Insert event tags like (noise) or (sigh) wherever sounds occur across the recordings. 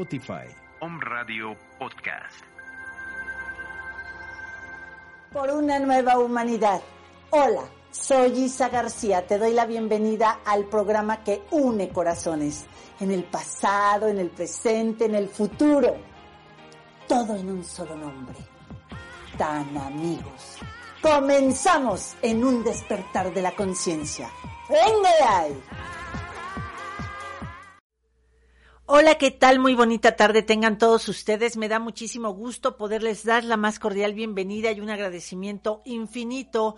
Spotify. Om Radio Podcast. Por una nueva humanidad. Hola, soy Isa García. Te doy la bienvenida al programa que une corazones. En el pasado, en el presente, en el futuro. Todo en un solo nombre. Tan amigos. Comenzamos en un despertar de la conciencia. ¡Venga de ahí! Hola, ¿qué tal? Muy bonita tarde tengan todos ustedes. Me da muchísimo gusto poderles dar la más cordial bienvenida y un agradecimiento infinito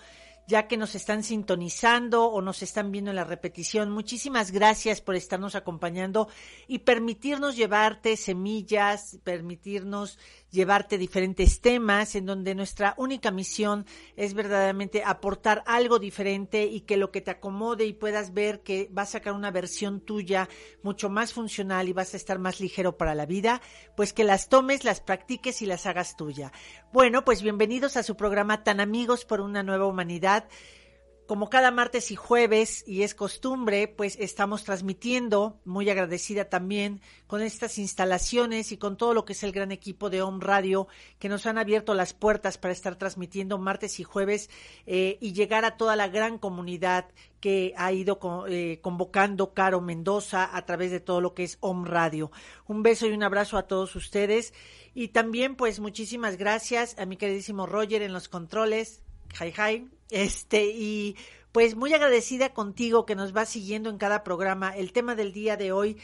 ya que nos están sintonizando o nos están viendo en la repetición. Muchísimas gracias por estarnos acompañando y permitirnos llevarte semillas, permitirnos llevarte diferentes temas en donde nuestra única misión es verdaderamente aportar algo diferente y que lo que te acomode y puedas ver que vas a sacar una versión tuya mucho más funcional y vas a estar más ligero para la vida, pues que las tomes, las practiques y las hagas tuya. Bueno, pues bienvenidos a su programa Tan Amigos por una Nueva Humanidad como cada martes y jueves, y es costumbre, pues estamos transmitiendo, muy agradecida también, con estas instalaciones y con todo lo que es el gran equipo de Home Radio, que nos han abierto las puertas para estar transmitiendo martes y jueves eh, y llegar a toda la gran comunidad que ha ido eh, convocando Caro Mendoza a través de todo lo que es Home Radio. Un beso y un abrazo a todos ustedes. Y también, pues, muchísimas gracias a mi queridísimo Roger en los controles. Hi, hi este, y pues muy agradecida contigo que nos va siguiendo en cada programa. El tema del día de hoy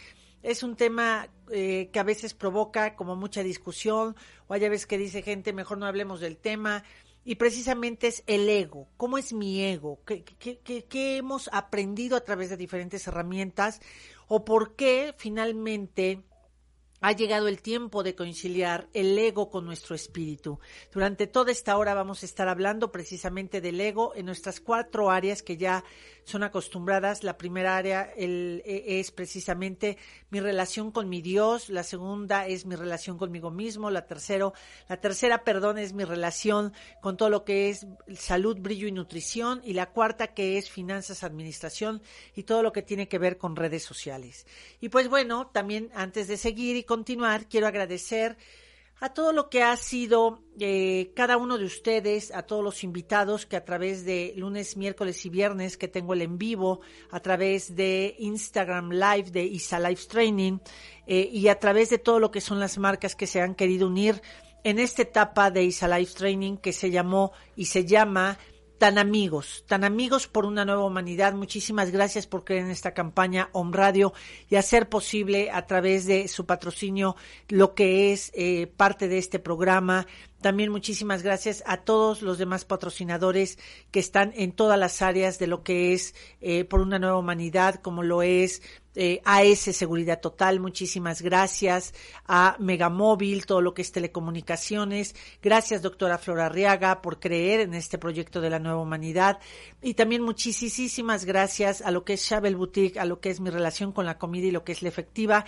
es un tema eh, que a veces provoca como mucha discusión, o hay veces que dice gente, mejor no hablemos del tema. Y precisamente es el ego. ¿Cómo es mi ego? ¿Qué, qué, qué, qué hemos aprendido a través de diferentes herramientas? ¿O por qué finalmente ha llegado el tiempo de conciliar el ego con nuestro espíritu. Durante toda esta hora vamos a estar hablando precisamente del ego en nuestras cuatro áreas que ya son acostumbradas. La primera área e, es precisamente mi relación con mi Dios, la segunda es mi relación conmigo mismo, la tercero, la tercera, perdón, es mi relación con todo lo que es salud, brillo y nutrición y la cuarta que es finanzas, administración y todo lo que tiene que ver con redes sociales. Y pues bueno, también antes de seguir y continuar, quiero agradecer a todo lo que ha sido eh, cada uno de ustedes, a todos los invitados que a través de lunes, miércoles y viernes que tengo el en vivo, a través de Instagram Live de Isa Live Training eh, y a través de todo lo que son las marcas que se han querido unir en esta etapa de Isa Live Training que se llamó y se llama tan amigos, tan amigos por una nueva humanidad. Muchísimas gracias por creer en esta campaña Om Radio y hacer posible a través de su patrocinio lo que es eh, parte de este programa. También muchísimas gracias a todos los demás patrocinadores que están en todas las áreas de lo que es eh, por una nueva humanidad, como lo es eh, AS Seguridad Total, muchísimas gracias, a Megamóvil, todo lo que es telecomunicaciones, gracias doctora Flora Arriaga por creer en este proyecto de la nueva humanidad. Y también muchísimas gracias a lo que es Chabel Boutique, a lo que es mi relación con la comida y lo que es la efectiva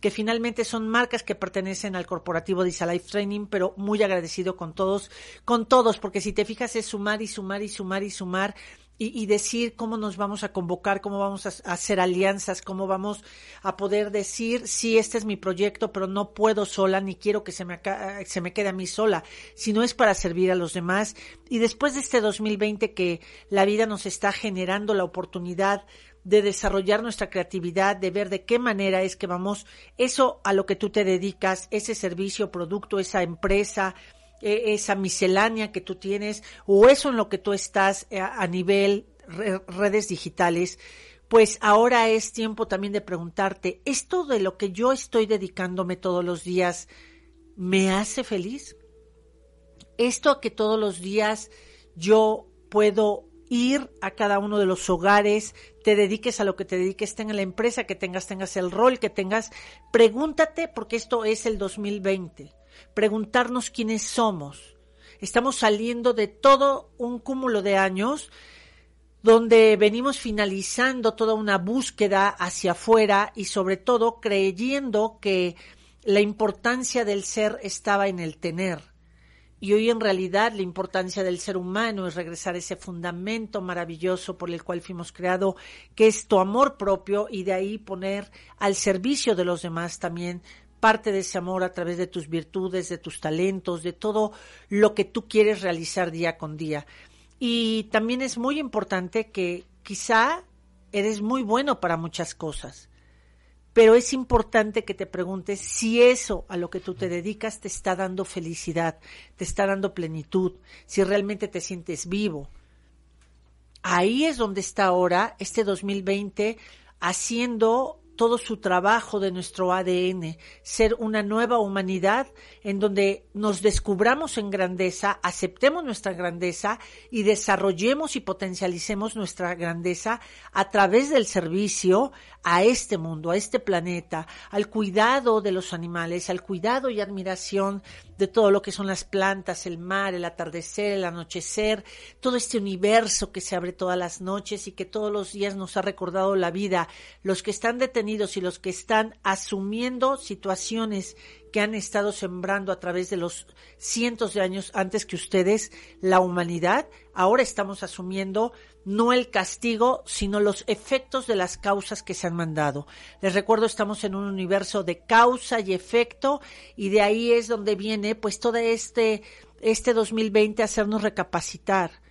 que finalmente son marcas que pertenecen al corporativo de Training, pero muy agradecido con todos, con todos, porque si te fijas es sumar y sumar y sumar y sumar y, decir cómo nos vamos a convocar, cómo vamos a, hacer alianzas, cómo vamos a poder decir, sí, este es mi proyecto, pero no puedo sola, ni quiero que se me, se me quede a mí sola, sino es para servir a los demás. Y después de este 2020 que la vida nos está generando la oportunidad de desarrollar nuestra creatividad, de ver de qué manera es que vamos, eso a lo que tú te dedicas, ese servicio, producto, esa empresa, e, esa miscelánea que tú tienes o eso en lo que tú estás eh, a nivel redes digitales, pues ahora es tiempo también de preguntarte, ¿esto de lo que yo estoy dedicándome todos los días me hace feliz? ¿Esto que todos los días yo puedo ir a cada uno de los hogares, te dediques a lo que te dediques, tenga la empresa que tengas, tengas el rol que tengas, pregúntate, porque esto es el 2020 preguntarnos quiénes somos. Estamos saliendo de todo un cúmulo de años donde venimos finalizando toda una búsqueda hacia afuera y sobre todo creyendo que la importancia del ser estaba en el tener. Y hoy en realidad la importancia del ser humano es regresar a ese fundamento maravilloso por el cual fuimos creados, que es tu amor propio y de ahí poner al servicio de los demás también parte de ese amor a través de tus virtudes, de tus talentos, de todo lo que tú quieres realizar día con día. Y también es muy importante que quizá eres muy bueno para muchas cosas, pero es importante que te preguntes si eso a lo que tú te dedicas te está dando felicidad, te está dando plenitud, si realmente te sientes vivo. Ahí es donde está ahora este 2020 haciendo todo su trabajo de nuestro ADN, ser una nueva humanidad en donde nos descubramos en grandeza, aceptemos nuestra grandeza y desarrollemos y potencialicemos nuestra grandeza a través del servicio a este mundo, a este planeta, al cuidado de los animales, al cuidado y admiración de todo lo que son las plantas, el mar, el atardecer, el anochecer, todo este universo que se abre todas las noches y que todos los días nos ha recordado la vida, los que están detenidos y los que están asumiendo situaciones que han estado sembrando a través de los cientos de años antes que ustedes, la humanidad, ahora estamos asumiendo no el castigo, sino los efectos de las causas que se han mandado. Les recuerdo, estamos en un universo de causa y efecto y de ahí es donde viene pues todo este, este 2020 hacernos recapacitar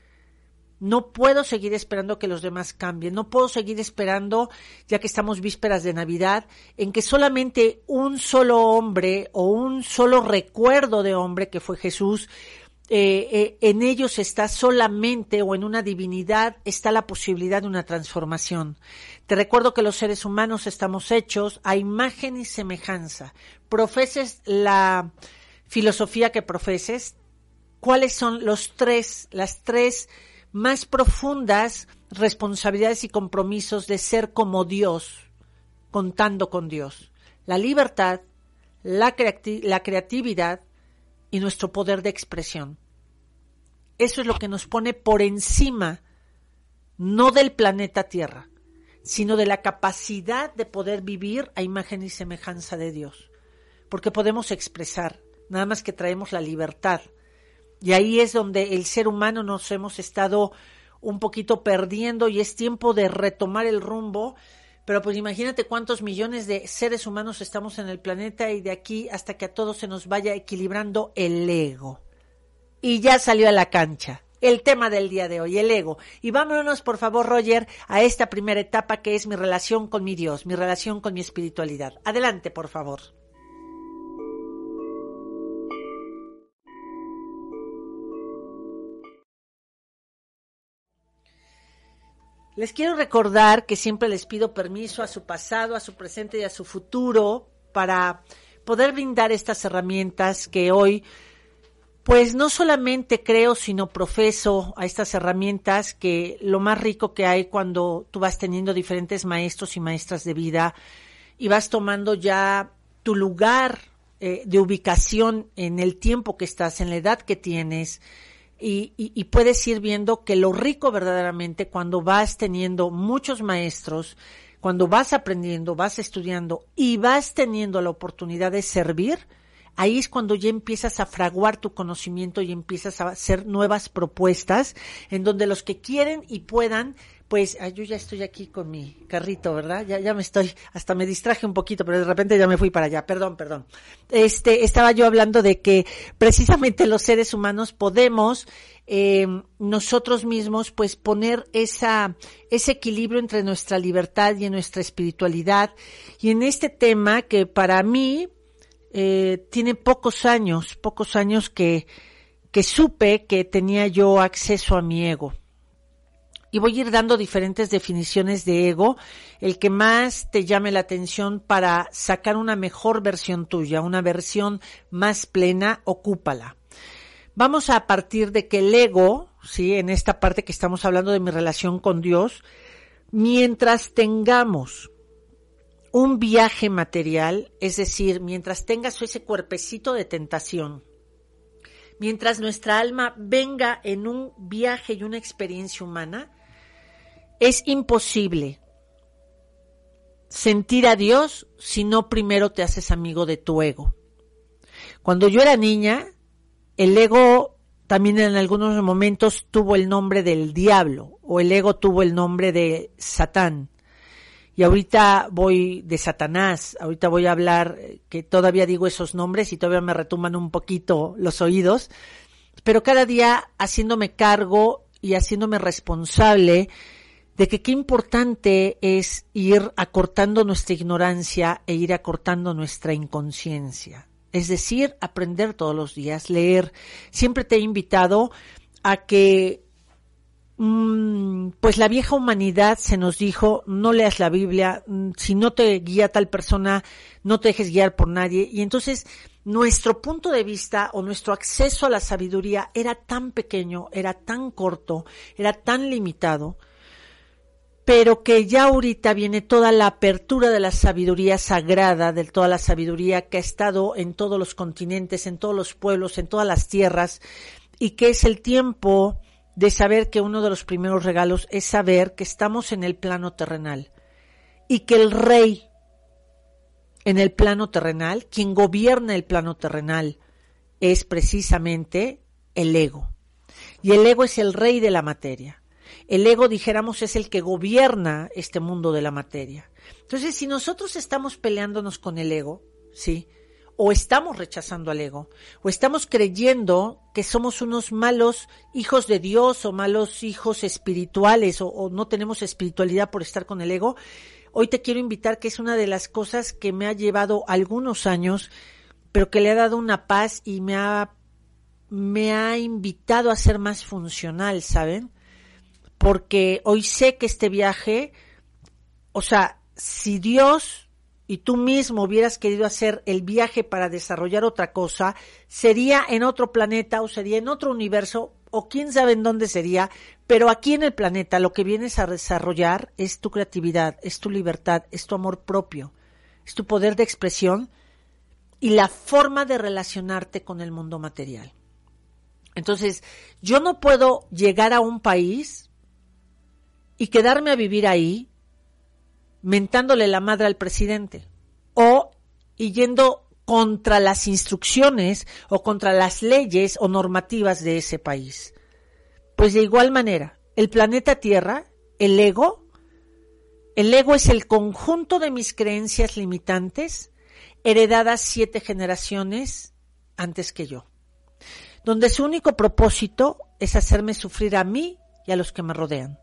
no puedo seguir esperando que los demás cambien, no puedo seguir esperando, ya que estamos vísperas de Navidad, en que solamente un solo hombre o un solo recuerdo de hombre que fue Jesús, eh, eh, en ellos está solamente o en una divinidad está la posibilidad de una transformación. Te recuerdo que los seres humanos estamos hechos a imagen y semejanza. Profeses la filosofía que profeses, ¿cuáles son los tres, las tres más profundas responsabilidades y compromisos de ser como Dios, contando con Dios. La libertad, la, la creatividad y nuestro poder de expresión. Eso es lo que nos pone por encima, no del planeta Tierra, sino de la capacidad de poder vivir a imagen y semejanza de Dios. Porque podemos expresar, nada más que traemos la libertad y ahí es donde el ser humano nos hemos estado un poquito perdiendo y es tiempo de retomar el rumbo. Pero pues imagínate cuántos millones de seres humanos estamos en el planeta y de aquí hasta que a todos se nos vaya equilibrando el ego. Y ya salió a la cancha el tema del día de hoy, el ego. Y vámonos, por favor, Roger, a esta primera etapa que es mi relación con mi Dios, mi relación con mi espiritualidad. Adelante, por favor. Les quiero recordar que siempre les pido permiso a su pasado, a su presente y a su futuro para poder brindar estas herramientas que hoy, pues no solamente creo, sino profeso a estas herramientas que lo más rico que hay cuando tú vas teniendo diferentes maestros y maestras de vida y vas tomando ya tu lugar eh, de ubicación en el tiempo que estás, en la edad que tienes, y, puedes ir viendo que lo rico verdaderamente cuando vas teniendo muchos maestros, cuando vas aprendiendo, vas estudiando y vas teniendo la oportunidad de servir, ahí es cuando ya empiezas a fraguar tu conocimiento y empiezas a hacer nuevas propuestas en donde los que quieren y puedan pues yo ya estoy aquí con mi carrito, ¿verdad? Ya, ya me estoy, hasta me distraje un poquito, pero de repente ya me fui para allá, perdón, perdón. Este, estaba yo hablando de que precisamente los seres humanos podemos eh, nosotros mismos pues poner esa, ese equilibrio entre nuestra libertad y nuestra espiritualidad. Y en este tema que para mí eh, tiene pocos años, pocos años que, que supe que tenía yo acceso a mi ego y voy a ir dando diferentes definiciones de ego, el que más te llame la atención para sacar una mejor versión tuya, una versión más plena, ocúpala. Vamos a partir de que el ego, sí, en esta parte que estamos hablando de mi relación con Dios, mientras tengamos un viaje material, es decir, mientras tengas ese cuerpecito de tentación, mientras nuestra alma venga en un viaje y una experiencia humana, es imposible sentir a Dios si no primero te haces amigo de tu ego. Cuando yo era niña, el ego también en algunos momentos tuvo el nombre del diablo o el ego tuvo el nombre de Satán. y ahorita voy de Satanás, ahorita voy a hablar, eh, que todavía digo esos nombres y todavía me retumban un poquito los oídos, pero cada día haciéndome cargo y haciéndome responsable de que qué importante es ir acortando nuestra ignorancia e ir acortando nuestra inconsciencia. Es decir, aprender todos los días, leer. Siempre te he invitado a que Mm, pues la vieja humanidad se nos dijo, no leas la Biblia, mm, si no te guía tal persona, no te dejes guiar por nadie. Y entonces nuestro punto de vista o nuestro acceso a la sabiduría era tan pequeño, era tan corto, era tan limitado, pero que ya ahorita viene toda la apertura de la sabiduría sagrada, de toda la sabiduría que ha estado en todos los continentes, en todos los pueblos, en todas las tierras, y que es el tiempo de saber que uno de los primeros regalos es saber que estamos en el plano terrenal y que el rey en el plano terrenal, quien gobierna el plano terrenal, es precisamente el ego. Y el ego es el rey de la materia. El ego, dijéramos, es el que gobierna este mundo de la materia. Entonces, si nosotros estamos peleándonos con el ego, ¿sí? o estamos rechazando al ego, o estamos creyendo que somos unos malos hijos de Dios o malos hijos espirituales, o, no tenemos espiritualidad por estar con el ego, hoy te quiero invitar que es una de las cosas que me ha llevado algunos años, pero que le ha dado una paz y me ha, me ha invitado a ser más funcional, ¿saben? Porque hoy sé que este viaje, o sea, si Dios y tú mismo hubieras querido hacer el viaje para desarrollar otra cosa, sería en otro planeta o sería en otro universo o quién sabe en dónde sería, pero aquí en el planeta lo que vienes a desarrollar es tu creatividad, es tu libertad, es tu amor propio, es tu poder de expresión y la forma de relacionarte con el mundo material. Entonces, yo no puedo llegar a un país y quedarme a vivir ahí mentándole la madre al presidente o yendo contra las instrucciones o contra las leyes o normativas de ese país. Pues de igual manera, el planeta Tierra, el ego, el ego es el conjunto de mis creencias limitantes heredadas siete generaciones antes que yo, donde su único propósito es hacerme sufrir a mí y a los que me rodean.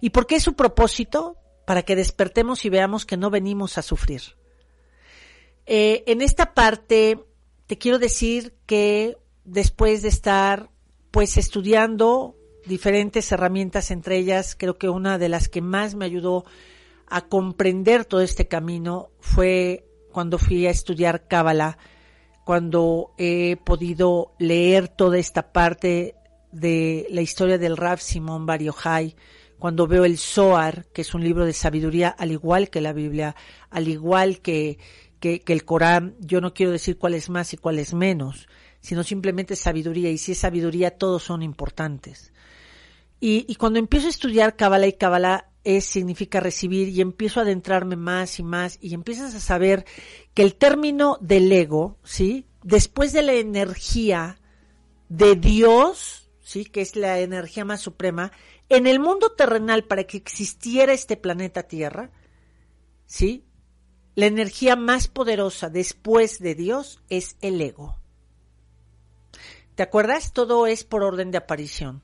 ¿Y por qué su propósito? para que despertemos y veamos que no venimos a sufrir. Eh, en esta parte te quiero decir que después de estar pues estudiando diferentes herramientas, entre ellas creo que una de las que más me ayudó a comprender todo este camino fue cuando fui a estudiar Cábala, cuando he podido leer toda esta parte de la historia del Rav Simón Bar cuando veo el Zohar, que es un libro de sabiduría, al igual que la Biblia, al igual que, que, el Corán, yo no quiero decir cuál es más y cuál es menos, sino simplemente sabiduría, y si es sabiduría, todos son importantes. Y, y cuando empiezo a estudiar Kabbalah y Kabbalah es, significa recibir y empiezo a adentrarme más y más y empiezas a saber que el término del ego, ¿sí? Después de la energía de Dios, ¿sí? Que es la energía más suprema, en el mundo terrenal, para que existiera este planeta Tierra, ¿sí? La energía más poderosa después de Dios es el ego. ¿Te acuerdas? Todo es por orden de aparición.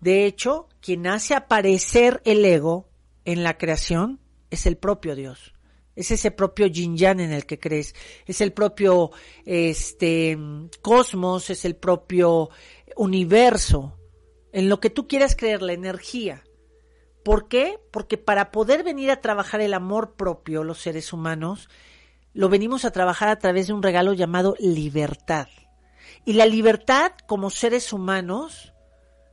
De hecho, quien hace aparecer el ego en la creación es el propio Dios. Es ese propio yin yang en el que crees. Es el propio este cosmos, es el propio universo en lo que tú quieras creer, la energía. ¿Por qué? Porque para poder venir a trabajar el amor propio, los seres humanos, lo venimos a trabajar a través de un regalo llamado libertad. Y la libertad como seres humanos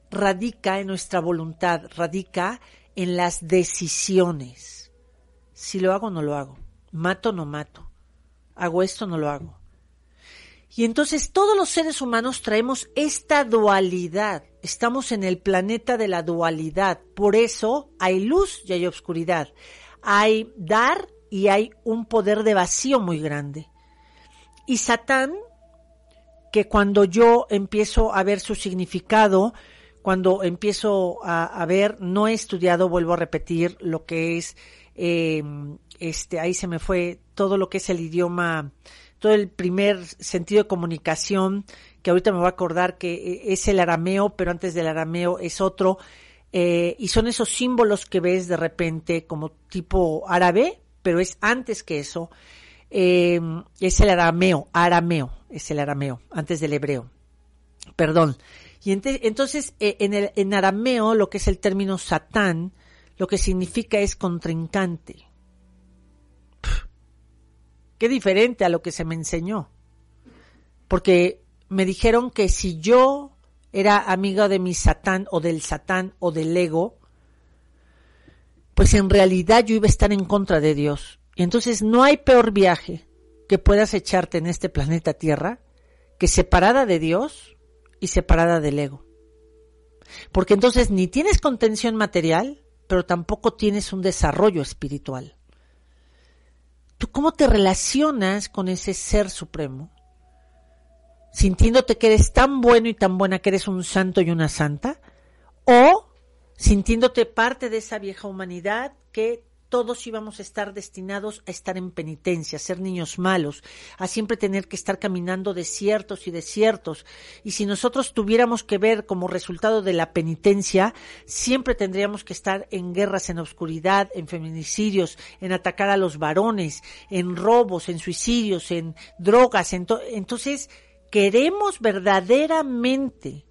radica en nuestra voluntad, radica en las decisiones. Si lo hago, no lo hago. Mato, no mato. Hago esto, no lo hago. Y entonces todos los seres humanos traemos esta dualidad. Estamos en el planeta de la dualidad. Por eso hay luz y hay oscuridad. Hay dar y hay un poder de vacío muy grande. Y Satán, que cuando yo empiezo a ver su significado, cuando empiezo a, ver, no he estudiado, vuelvo a repetir, lo que es, em, este, ahí se me fue todo lo que es el idioma, todo el primer sentido de comunicación, que ahorita me voy a acordar que eh, es el arameo, pero antes del arameo es otro, eh, y son esos símbolos que ves de repente como tipo árabe, pero es antes que eso, em, es el arameo, arameo, es el arameo, antes del hebreo. Perdón. Y entonces, eh, en, el, en arameo, lo que es el término satán, lo que significa es contrincante. qué diferente a lo que se me enseñó. Porque me dijeron que si yo era amiga de mi satán o del satán o del ego, pues en realidad yo iba a estar en contra de Dios. Y entonces no hay peor viaje que puedas echarte en este planeta Tierra que separada de Dios y separada del ego. Porque entonces ni tienes contención material, pero tampoco tienes un desarrollo espiritual. ¿Tú cómo te relacionas con ese ser supremo? Sintiéndote que eres tan bueno y tan buena que eres un santo y una santa, o sintiéndote parte de esa vieja humanidad que todos íbamos a estar destinados a estar en penitencia, a ser niños malos, a siempre tener que estar caminando desiertos y desiertos. Y si nosotros tuviéramos que ver como resultado de la penitencia, siempre tendríamos que estar en guerras en oscuridad, en feminicidios, en atacar a los varones, en robos, en suicidios, en drogas. entonces, queremos verdaderamente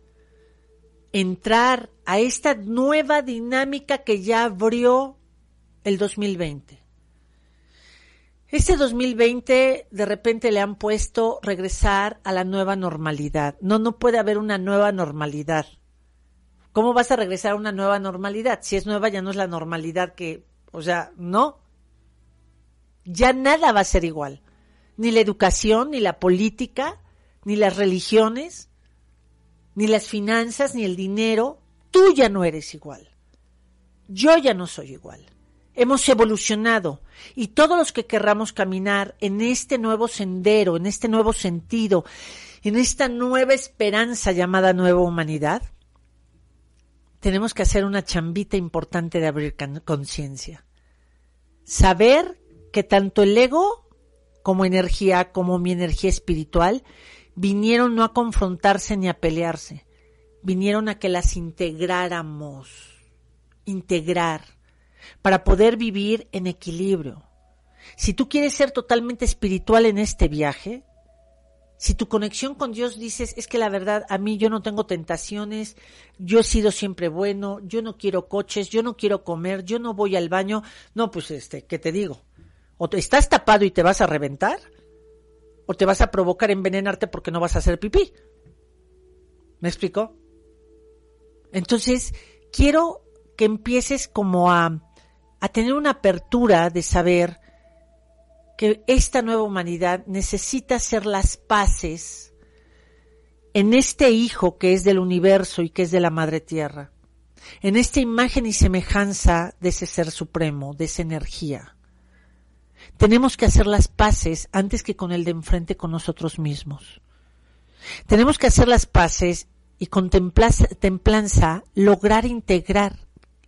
entrar a esta nueva dinámica que ya abrió el 2020. Este 2020 de repente le han puesto regresar a la nueva normalidad. No, no puede haber una nueva normalidad. ¿Cómo vas a regresar a una nueva normalidad? Si es nueva ya no es la normalidad que, o sea, no. Ya nada va a ser igual. Ni la educación, ni la política, ni las religiones, ni las finanzas, ni el dinero. Tú ya no eres igual. Yo ya no soy igual hemos evolucionado y todos los que querramos caminar en este nuevo sendero, en este nuevo sentido, en esta nueva esperanza llamada nueva humanidad, tenemos que hacer una chambita importante de abrir conciencia. Saber que tanto el ego como energía, como mi energía espiritual, vinieron no a confrontarse ni a pelearse, vinieron a que las integráramos, integrar para poder vivir en equilibrio. Si tú quieres ser totalmente espiritual en este viaje, si tu conexión con Dios dices, es que la verdad, a mí yo no tengo tentaciones, yo he sido siempre bueno, yo no quiero coches, yo no quiero comer, yo no voy al baño, no, pues este, ¿qué te digo? O te, estás tapado y te vas a reventar, o te vas a provocar envenenarte porque no vas a hacer pipí. ¿Me explico? Entonces, quiero que empieces como a a tener una apertura de saber que esta nueva humanidad necesita hacer las paces en este hijo que es del universo y que es de la madre tierra, en esta imagen y semejanza de ese ser supremo, de esa energía. Tenemos que hacer las paces antes que con el de enfrente con nosotros mismos. Tenemos que hacer las paces y con templanza lograr integrar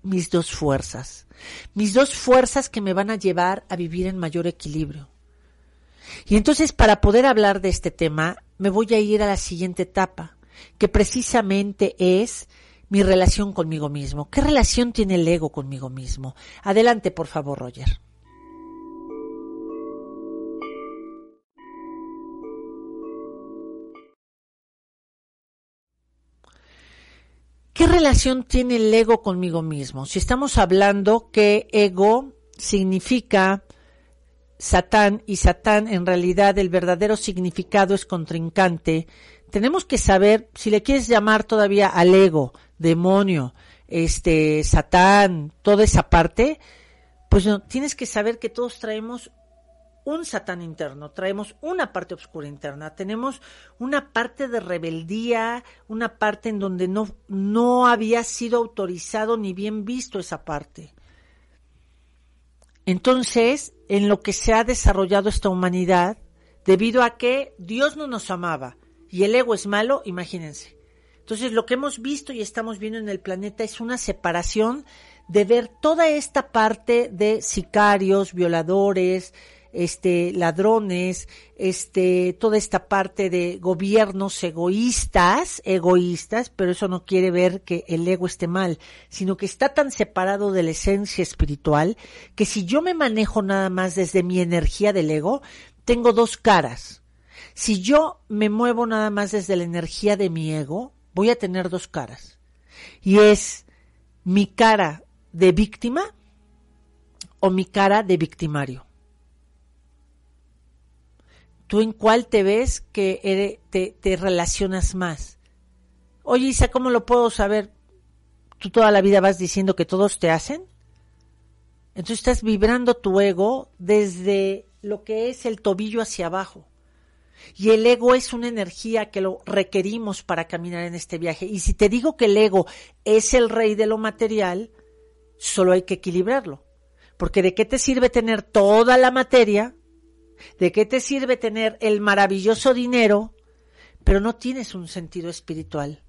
mis dos fuerzas, mis dos fuerzas que me van a llevar a vivir en mayor equilibrio. Y entonces para poder hablar de este tema me voy a ir a la siguiente etapa, que precisamente es mi relación conmigo mismo. ¿Qué relación tiene el ego conmigo mismo? Adelante, por favor, Roger. ¿Qué relación tiene el ego conmigo mismo? Si estamos hablando que ego significa Satán y Satán en realidad el verdadero significado es contrincante, tenemos que saber si le quieres llamar todavía al ego, demonio, este Satán, toda esa parte, pues no, tienes que saber que todos traemos un satán interno, traemos una parte oscura interna, tenemos una parte de rebeldía, una parte en donde no, no había sido autorizado ni bien visto esa parte. Entonces, en lo que se ha desarrollado esta humanidad, debido a que Dios no nos amaba y el ego es malo, imagínense. Entonces, lo que hemos visto y estamos viendo en el planeta es una separación de ver toda esta parte de sicarios, violadores, este, ladrones, este, toda esta parte de gobiernos egoístas, egoístas, pero eso no quiere ver que el ego esté mal, sino que está tan separado de la esencia espiritual que si yo me manejo nada más desde mi energía del ego, tengo dos caras. Si yo me muevo nada más desde la energía de mi ego, voy a tener dos caras. Y es mi cara de víctima o mi cara de victimario. ¿Tú en cuál te ves que te, te relacionas más? Oye, Isa, ¿cómo lo puedo saber? ¿Tú toda la vida vas diciendo que todos te hacen? Entonces estás vibrando tu ego desde lo que es el tobillo hacia abajo. Y el ego es una energía que lo requerimos para caminar en este viaje. Y si te digo que el ego es el rey de lo material, solo hay que equilibrarlo. Porque de qué te sirve tener toda la materia, de qué te sirve tener el maravilloso dinero, pero no tienes un sentido espiritual.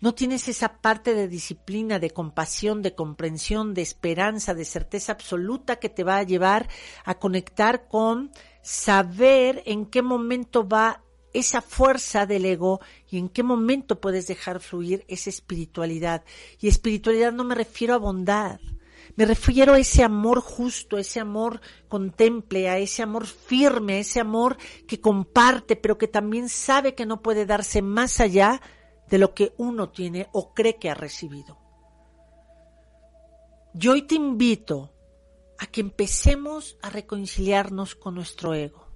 No tienes esa parte de disciplina, de compasión, de comprensión, de esperanza, de certeza absoluta que te va a llevar a conectar con saber en qué momento va esa fuerza del ego y en qué momento puedes dejar fluir esa espiritualidad. Y espiritualidad no me refiero a bondad, me refiero a ese amor justo, a ese amor contemple, a ese amor firme, a ese amor que comparte, pero que también sabe que no puede darse más allá de lo que uno tiene o cree que ha recibido. Yo hoy te invito a que empecemos a reconciliarnos con nuestro ego.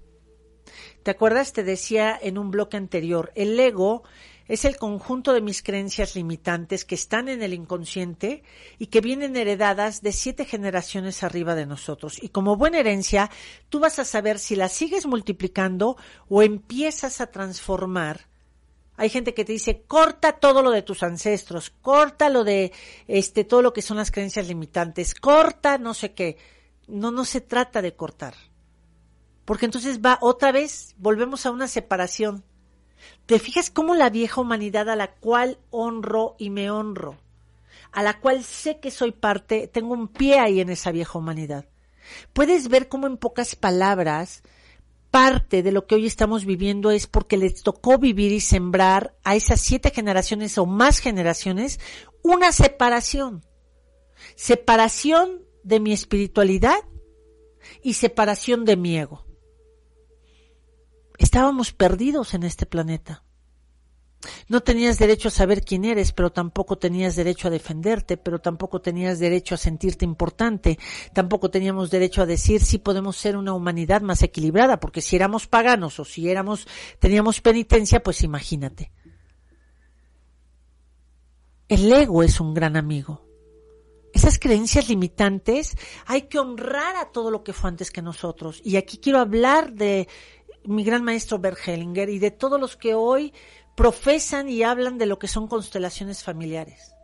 ¿Te acuerdas? Te decía en un bloque anterior, el ego es el conjunto de mis creencias limitantes que están en el inconsciente y que vienen heredadas de siete generaciones arriba de nosotros. Y como buena herencia, tú vas a saber si las sigues multiplicando o empiezas a transformar hay gente que te dice, corta todo lo de tus ancestros, corta lo de este todo lo que son las creencias limitantes, corta no sé qué. No no se trata de cortar. Porque entonces va otra vez, volvemos a una separación. ¿Te fijas cómo la vieja humanidad a la cual honro y me honro, a la cual sé que soy parte, tengo un pie ahí en esa vieja humanidad? Puedes ver cómo en pocas palabras parte de lo que hoy estamos viviendo es porque les tocó vivir y sembrar a esas siete generaciones o más generaciones una separación. Separación de mi espiritualidad y separación de mi ego. Estábamos perdidos en este planeta. No tenías derecho a saber quién eres, pero tampoco tenías derecho a defenderte, pero tampoco tenías derecho a sentirte importante, tampoco teníamos derecho a decir si podemos ser una humanidad más equilibrada, porque si éramos paganos o si éramos, teníamos penitencia, pues imagínate. El ego es un gran amigo. Esas creencias limitantes hay que honrar a todo lo que fue antes que nosotros. Y aquí quiero hablar de mi gran maestro Bert Hellinger y de todos los que hoy profesan y hablan de lo que son constelaciones familiares.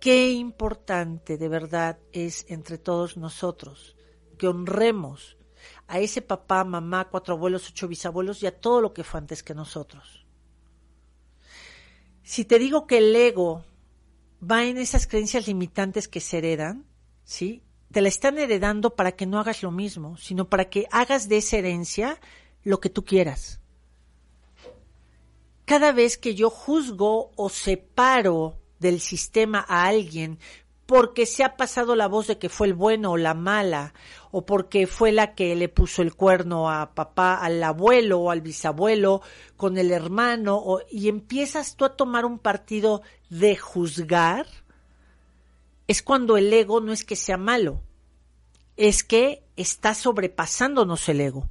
Qué importante de verdad es entre todos nosotros que honremos a ese papá, mamá, cuatro abuelos, ocho bisabuelos y a todo lo que fue antes que nosotros. Si te digo que el ego va en esas creencias limitantes que se heredan, ¿sí? Te la están heredando para que no hagas lo mismo, sino para que hagas de esa herencia lo que tú quieras. Cada vez que yo juzgo o separo del sistema a alguien porque se ha pasado la voz de que fue el bueno o la mala, o porque fue la que le puso el cuerno a papá, al abuelo o al bisabuelo, con el hermano, y empiezas tú a tomar un partido de juzgar, es cuando el ego no es que sea malo, es que está sobrepasándonos el ego.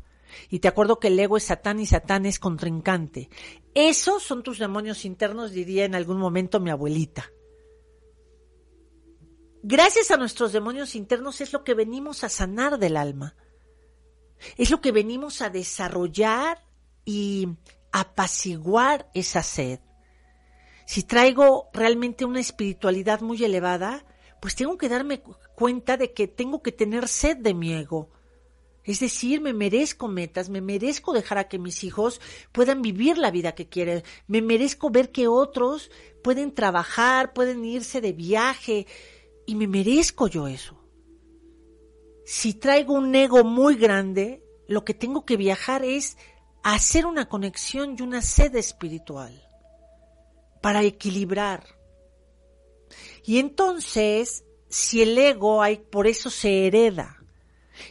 Y te acuerdo que el ego es Satán y Satán es contrincante. Esos son tus demonios internos, diría en algún momento mi abuelita. Gracias a nuestros demonios internos es lo que venimos a sanar del alma. Es lo que venimos a desarrollar y apaciguar esa sed. Si traigo realmente una espiritualidad muy elevada, pues tengo que darme cuenta de que tengo que tener sed de mi ego, Es decir, me merezco metas, me merezco dejar a que mis hijos puedan vivir la vida que quieren, me merezco ver que otros pueden trabajar, pueden irse de viaje y me merezco yo eso. Si traigo un ego muy grande, lo que tengo que viajar es hacer una conexión y una sed espiritual para equilibrar. Y entonces, si el ego hay, por eso se hereda.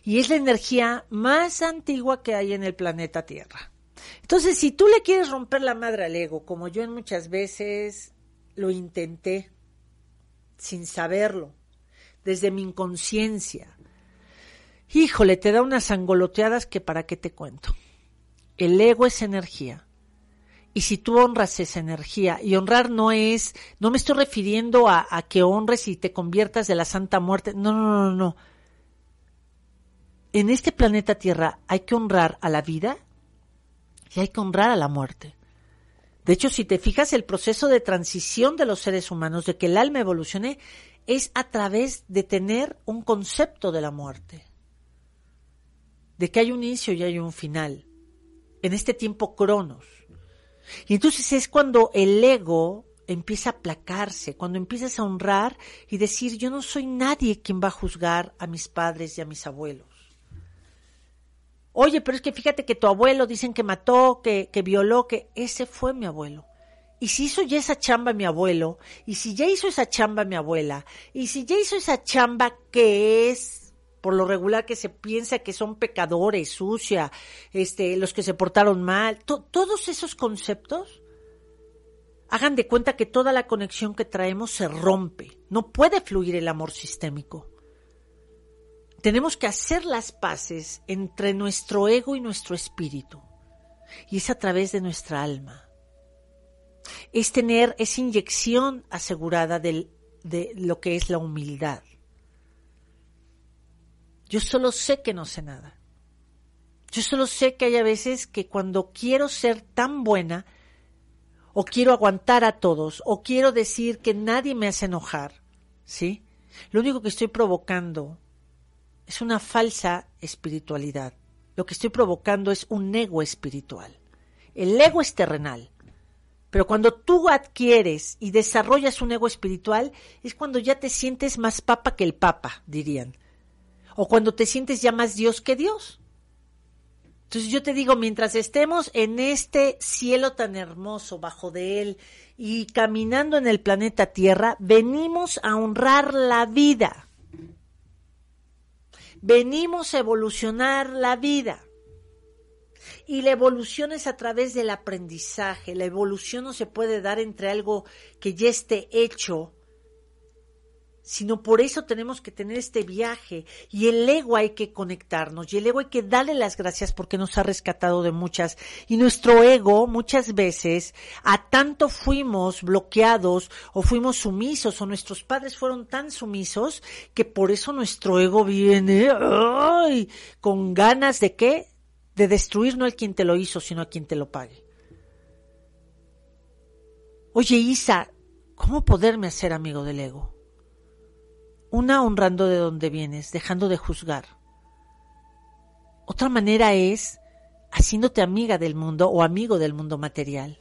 Y es la energía más antigua que hay en el planeta Tierra. Entonces, si tú le quieres romper la madre al ego, como yo en muchas veces lo intenté, sin saberlo, desde mi inconsciencia, híjole, te da unas angoloteadas que para qué te cuento. El ego es energía. Y si tú honras esa energía, y honrar no es, no me estoy refiriendo a, que honres y te conviertas de la santa muerte, no, no, no, no. En este planeta Tierra hay que honrar a la vida y hay que honrar a la muerte. De hecho, si te fijas, el proceso de transición de los seres humanos, de que el alma evolucione, es a través de tener un concepto de la muerte, de que hay un inicio y hay un final en este tiempo cronos. Y entonces es cuando el ego empieza a aplacarse, cuando empiezas a honrar y decir, yo no soy nadie quien va a juzgar a mis padres y a mis abuelos. Oye, pero es que fíjate que tu abuelo dicen que mató, que, que violó, que ese fue mi abuelo. Y si hizo ya esa chamba mi abuelo, y si ya hizo esa chamba mi abuela, y si ya hizo esa chamba que es por lo regular que se piensa que son pecadores, sucia, este, los que se portaron mal, todos esos conceptos, hagan de cuenta que toda la conexión que traemos se rompe, no puede fluir el amor sistémico. Tenemos que hacer las paces entre nuestro ego y nuestro espíritu, y es a través de nuestra alma. Es tener esa inyección asegurada de lo que es la humildad yo solo sé que no sé nada. Yo solo sé que hay a veces que cuando quiero ser tan buena, o quiero aguantar a todos, o quiero decir que nadie me hace enojar, ¿sí? Lo único que estoy provocando es una falsa espiritualidad. Lo que estoy provocando es un ego espiritual. El ego es terrenal. Pero cuando tú adquieres y desarrollas un ego espiritual, es cuando ya te sientes más papa que el papa, dirían o cuando te sientes ya más Dios que Dios. Entonces yo te digo, mientras estemos en este cielo tan hermoso bajo de él y caminando en el planeta Tierra, venimos a honrar la vida. Venimos a evolucionar la vida. Y la evolución es a través del aprendizaje. La evolución no se puede dar entre algo que ya esté hecho sino por eso tenemos que tener este viaje y el ego hay que conectarnos y el ego hay que darle las gracias porque nos ha rescatado de muchas y nuestro ego muchas veces a tanto fuimos bloqueados o fuimos sumisos o nuestros padres fueron tan sumisos que por eso nuestro ego viene con ganas de qué? De destruir no al quien te lo hizo, sino a quien te lo pague. Oye, Isa, ¿cómo poderme hacer amigo del ego? Una honrando de donde vienes, dejando de juzgar. Otra manera es haciéndote amiga del mundo o amigo del mundo material.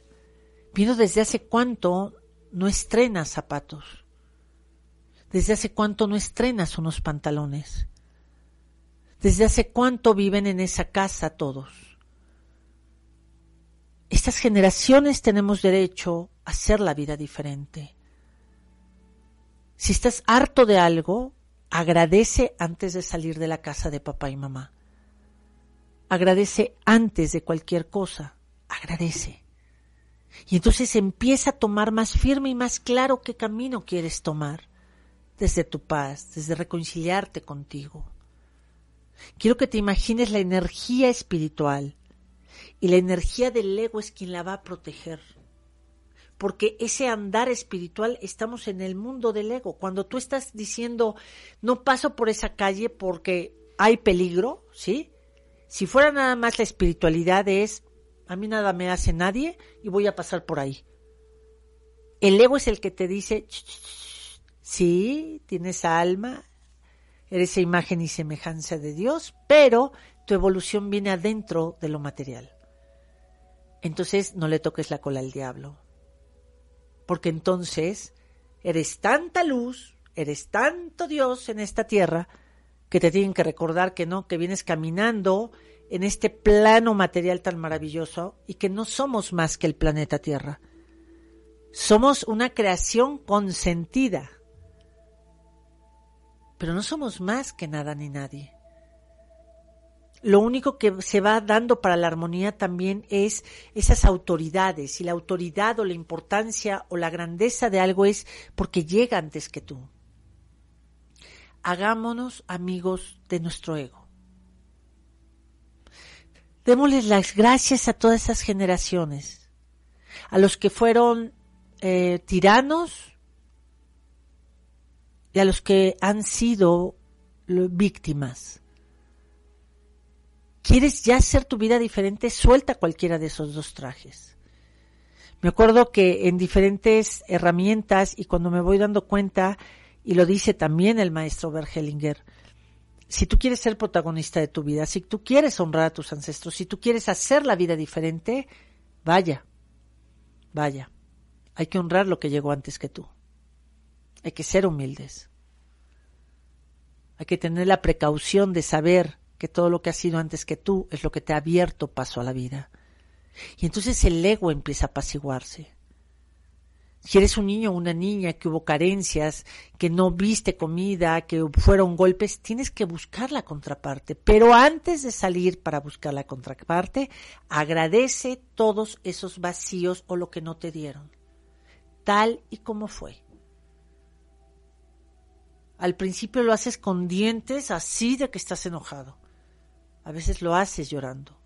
Viendo desde hace cuánto no estrenas zapatos. Desde hace cuánto no estrenas unos pantalones. Desde hace cuánto viven en esa casa todos. Estas generaciones tenemos derecho a hacer la vida diferente. Si estás harto de algo, agradece antes de salir de la casa de papá y mamá. Agradece antes de cualquier cosa. Agradece. Y entonces empieza a tomar más firme y más claro qué camino quieres tomar. Desde tu paz, desde reconciliarte contigo. Quiero que te imagines la energía espiritual. Y la energía del ego es quien la va a proteger porque ese andar espiritual estamos en el mundo del ego. Cuando tú estás diciendo, no paso por esa calle porque hay peligro, ¿sí? Si fuera nada más la espiritualidad es, a mí nada me hace nadie y voy a pasar por ahí. El ego es el que te dice, sí, tienes alma, eres imagen y semejanza de Dios, pero tu evolución viene adentro de lo material. Entonces no le toques la cola al diablo. Porque entonces eres tanta luz, eres tanto Dios en esta tierra, que te tienen que recordar que no, que vienes caminando en este plano material tan maravilloso y que no somos más que el planeta Tierra. Somos una creación consentida, pero no somos más que nada ni nadie. Lo único que se va dando para la armonía también es esas autoridades y la autoridad o la importancia o la grandeza de algo es porque llega antes que tú. Hagámonos amigos de nuestro ego. Démosles las gracias a todas esas generaciones, a los que fueron eh, tiranos y a los que han sido víctimas. ¿Quieres ya hacer tu vida diferente? Suelta cualquiera de esos dos trajes. Me acuerdo que en diferentes herramientas y cuando me voy dando cuenta, y lo dice también el maestro Bergelinger, si tú quieres ser protagonista de tu vida, si tú quieres honrar a tus ancestros, si tú quieres hacer la vida diferente, vaya, vaya. Hay que honrar lo que llegó antes que tú. Hay que ser humildes. Hay que tener la precaución de saber que todo lo que ha sido antes que tú es lo que te ha abierto paso a la vida. Y entonces el ego empieza a apaciguarse. Si eres un niño o una niña que hubo carencias, que no viste comida, que fueron golpes, tienes que buscar la contraparte. Pero antes de salir para buscar la contraparte, agradece todos esos vacíos o lo que no te dieron tal y como fue. Al principio lo haces con dientes así de que estás enojado. A veces lo haces llorando.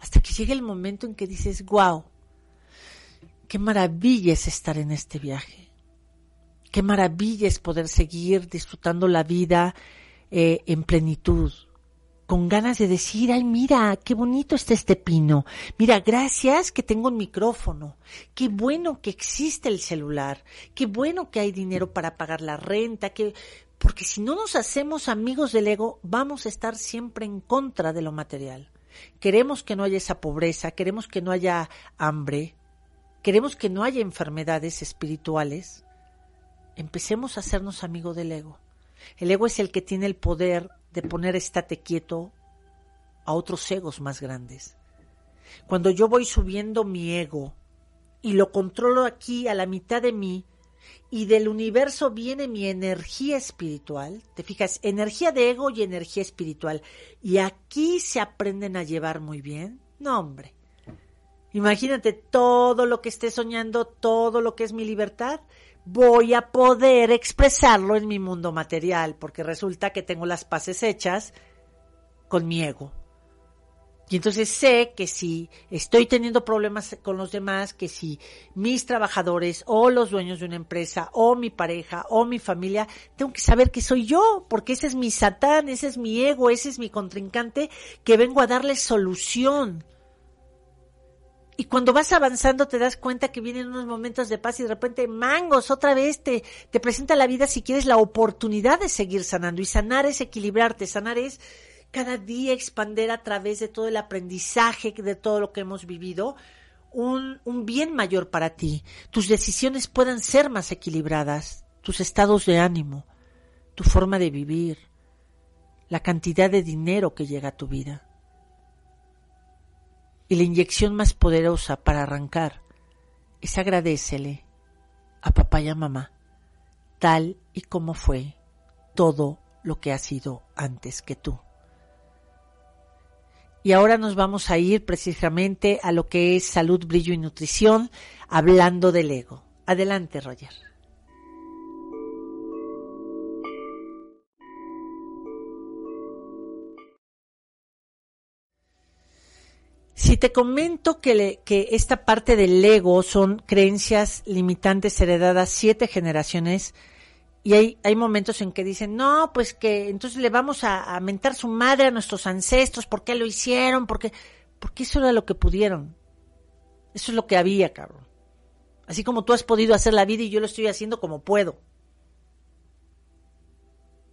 Hasta que llega el momento en que dices, wow, qué maravilla es estar en este viaje. Qué maravilla es poder seguir disfrutando la vida eh, en plenitud, con ganas de decir, ay, mira, qué bonito está este pino. Mira, gracias que tengo un micrófono. Qué bueno que existe el celular. Qué bueno que hay dinero para pagar la renta. Que... Porque si no nos hacemos amigos del ego, vamos a estar siempre en contra de lo material. Queremos que no haya esa pobreza, queremos que no haya hambre, queremos que no haya enfermedades espirituales. Empecemos a hacernos amigos del ego. El ego es el que tiene el poder de poner estate quieto a otros egos más grandes. Cuando yo voy subiendo mi ego y lo controlo aquí a la mitad de mí y del universo viene mi energía espiritual, te fijas, energía de ego y energía espiritual, y aquí se aprenden a llevar muy bien, no hombre. Imagínate todo lo que esté soñando, todo lo que es mi libertad, voy a poder expresarlo en mi mundo material, porque resulta que tengo las paces hechas con mi ego. Y entonces sé que si estoy teniendo problemas con los demás, que si mis trabajadores o los dueños de una empresa o mi pareja o mi familia, tengo que saber que soy yo, porque ese es mi satán, ese es mi ego, ese es mi contrincante, que vengo a darle solución. Y cuando vas avanzando te das cuenta que vienen unos momentos de paz y de repente, mangos, otra vez te, te presenta la vida si quieres la oportunidad de seguir sanando. Y sanar es equilibrarte, sanar es cada día expander a través de todo el aprendizaje, de todo lo que hemos vivido, un, bien mayor para ti. Tus decisiones puedan ser más equilibradas, tus estados de ánimo, tu forma de vivir, la cantidad de dinero que llega a tu vida. Y la inyección más poderosa para arrancar es agradecele a papá y a mamá, tal y como fue todo lo que ha sido antes que tú. Y ahora nos vamos a ir precisamente a lo que es salud, brillo y nutrición, hablando del ego. Adelante, Roger. Si te comento que, que esta parte del ego son creencias limitantes heredadas siete generaciones, y hay, hay momentos en que dicen, no, pues que entonces le vamos a, a mentar su madre a nuestros ancestros, ¿por qué lo hicieron? Porque, porque eso era lo que pudieron. Eso es lo que había, cabrón. Así como tú has podido hacer la vida y yo lo estoy haciendo como puedo.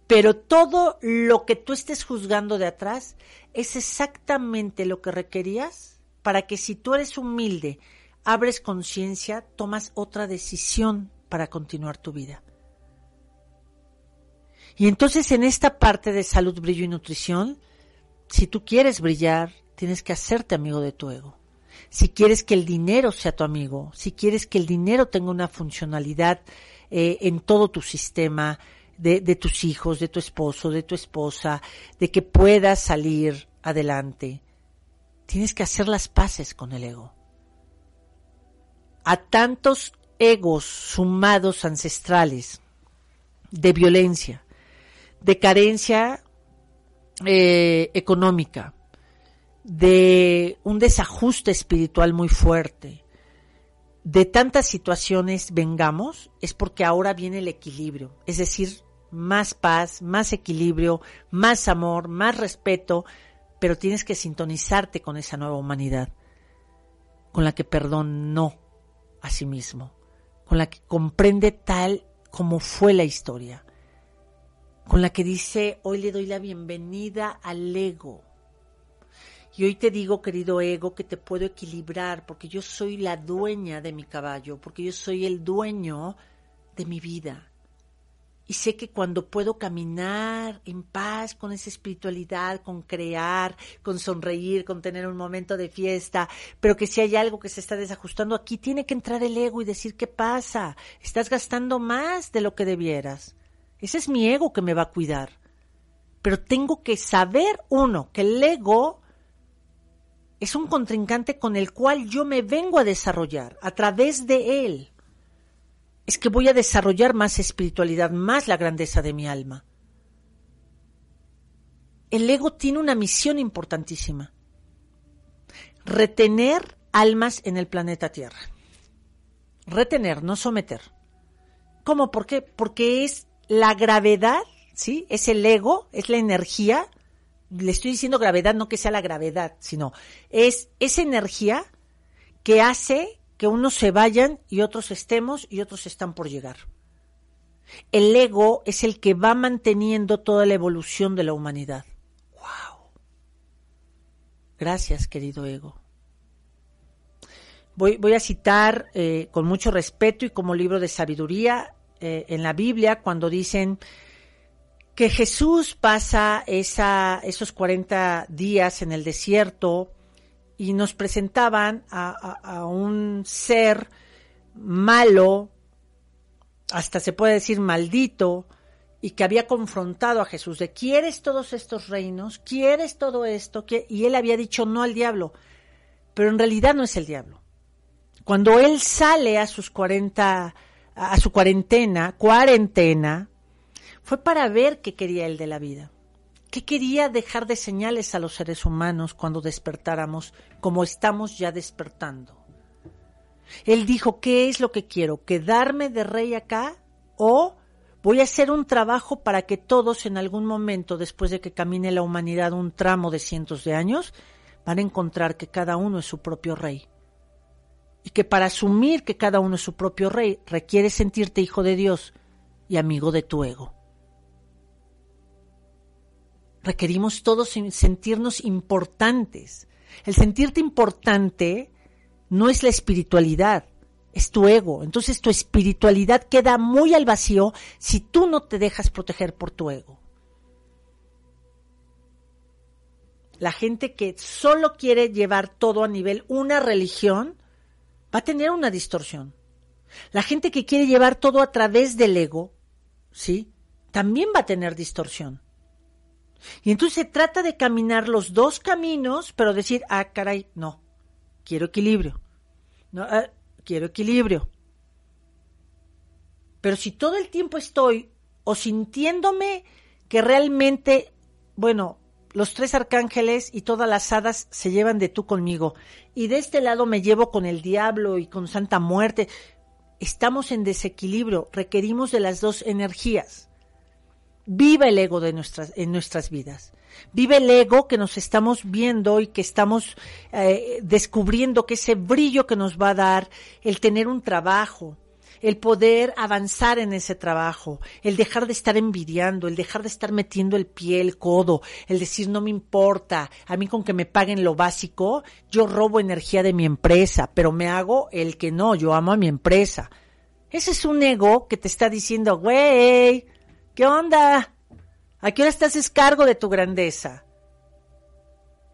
Pero todo lo que tú estés juzgando de atrás es exactamente lo que requerías para que si tú eres humilde, abres conciencia, tomas otra decisión para continuar tu vida. Y entonces en esta parte de salud, brillo y nutrición, si tú quieres brillar, tienes que hacerte amigo de tu ego. Si quieres que el dinero sea tu amigo, si quieres que el dinero tenga una funcionalidad eh, en todo tu sistema, de, de tus hijos, de tu esposo, de tu esposa, de que puedas salir adelante, tienes que hacer las paces con el ego. A tantos egos sumados ancestrales de violencia, de carencia eh, económica, de un desajuste espiritual muy fuerte, de tantas situaciones vengamos, es porque ahora viene el equilibrio, es decir, más paz, más equilibrio, más amor, más respeto, pero tienes que sintonizarte con esa nueva humanidad, con la que perdonó a sí mismo, con la que comprende tal como fue la historia, con la que dice, hoy le doy la bienvenida al ego. Y hoy te digo, querido ego, que te puedo equilibrar porque yo soy la dueña de mi caballo, porque yo soy el dueño de mi vida. Y sé que cuando puedo caminar en paz con esa espiritualidad, con crear, con sonreír, con tener un momento de fiesta, pero que si hay algo que se está desajustando, aquí tiene que entrar el ego y decir, ¿qué pasa? Estás gastando más de lo que debieras. Ese es mi ego que me va a cuidar. Pero tengo que saber, uno, que el ego es un contrincante con el cual yo me vengo a desarrollar a través de él. Es que voy a desarrollar más espiritualidad, más la grandeza de mi alma. El ego tiene una misión importantísima. Retener almas en el planeta Tierra. Retener, no someter. ¿Cómo? ¿Por qué? Porque es la gravedad, ¿sí? Es el ego, es la energía. Le estoy diciendo gravedad, no que sea la gravedad, sino es esa energía que hace que unos se vayan y otros estemos y otros están por llegar. El ego es el que va manteniendo toda la evolución de la humanidad. ¡Wow! Gracias, querido ego. Voy, a citar eh, con mucho respeto y como libro de sabiduría eh, en la Biblia cuando dicen que Jesús pasa esos 40 días en el desierto y nos presentaban a, un ser malo, hasta se puede decir maldito, y que había confrontado a Jesús de ¿quieres todos estos reinos? ¿Quieres todo esto? Y él había dicho no al diablo, pero en realidad no es el diablo. Cuando él sale a sus 40 a su cuarentena, cuarentena, fue para ver qué quería él de la vida. ¿Qué quería dejar de señales a los seres humanos cuando despertáramos como estamos ya despertando? Él dijo, ¿qué es lo que quiero? ¿Quedarme de rey acá? ¿O voy a hacer un trabajo para que todos en algún momento, después de que camine la humanidad un tramo de cientos de años, van a encontrar que cada uno es su propio rey? Y que para asumir que cada uno es su propio rey requiere sentirte hijo de Dios y amigo de tu ego. Requerimos todos sentirnos importantes. El sentirte importante no es la espiritualidad, es tu ego. Entonces tu espiritualidad queda muy al vacío si tú no te dejas proteger por tu ego. La gente que solo quiere llevar todo a nivel una religión, va a tener una distorsión. La gente que quiere llevar todo a través del ego, ¿sí? También va a tener distorsión. Y entonces se trata de caminar los dos caminos, pero decir, ah, caray, no, quiero equilibrio. No, ah, quiero equilibrio. Pero si todo el tiempo estoy o sintiéndome que realmente, bueno, los tres arcángeles y todas las hadas se llevan de tú conmigo. Y de este lado me llevo con el diablo y con Santa Muerte. Estamos en desequilibrio, requerimos de las dos energías. Viva el ego de nuestras, en nuestras vidas. Vive el ego que nos estamos viendo y que estamos eh, descubriendo que ese brillo que nos va a dar el tener un trabajo, el poder avanzar en ese trabajo, el dejar de estar envidiando, el dejar de estar metiendo el pie, el codo, el decir no me importa, a mí con que me paguen lo básico, yo robo energía de mi empresa, pero me hago el que no, yo amo a mi empresa. Ese es un ego que te está diciendo, güey, ¿qué onda? ¿A qué hora estás cargo de tu grandeza?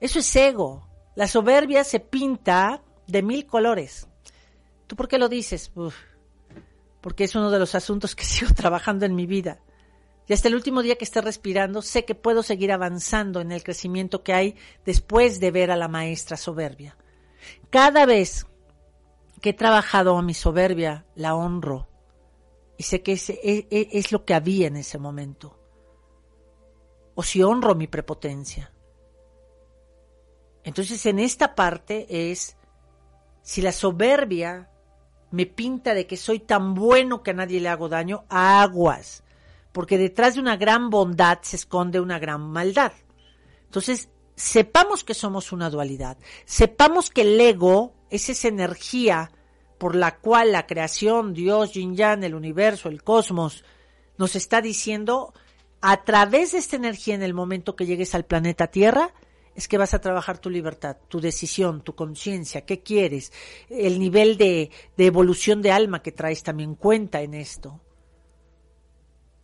Eso es ego. La soberbia se pinta de mil colores. ¿Tú por qué lo dices? Porque es uno de los asuntos que (laughs) sigo trabajando en mi vida. Y hasta el último día que esté respirando, sé que puedo seguir avanzando en el crecimiento que hay después de ver a la maestra soberbia. Cada vez que he trabajado a mi soberbia, la honro. Y sé que es, e, es lo que había en ese momento. O si honro mi prepotencia. Entonces en esta parte es, si la soberbia me pinta de que soy tan bueno que a nadie le hago daño, aguas, porque detrás de una gran bondad se esconde una gran maldad. Entonces, sepamos que somos una dualidad, sepamos que el ego es esa energía por la cual la creación, Dios, Yin Yang, el universo, el cosmos, nos está diciendo, a través de esta energía en el momento que llegues al planeta Tierra, es que vas a trabajar tu libertad, tu decisión, tu conciencia, qué quieres, el nivel de, de, evolución de alma que traes también cuenta en esto.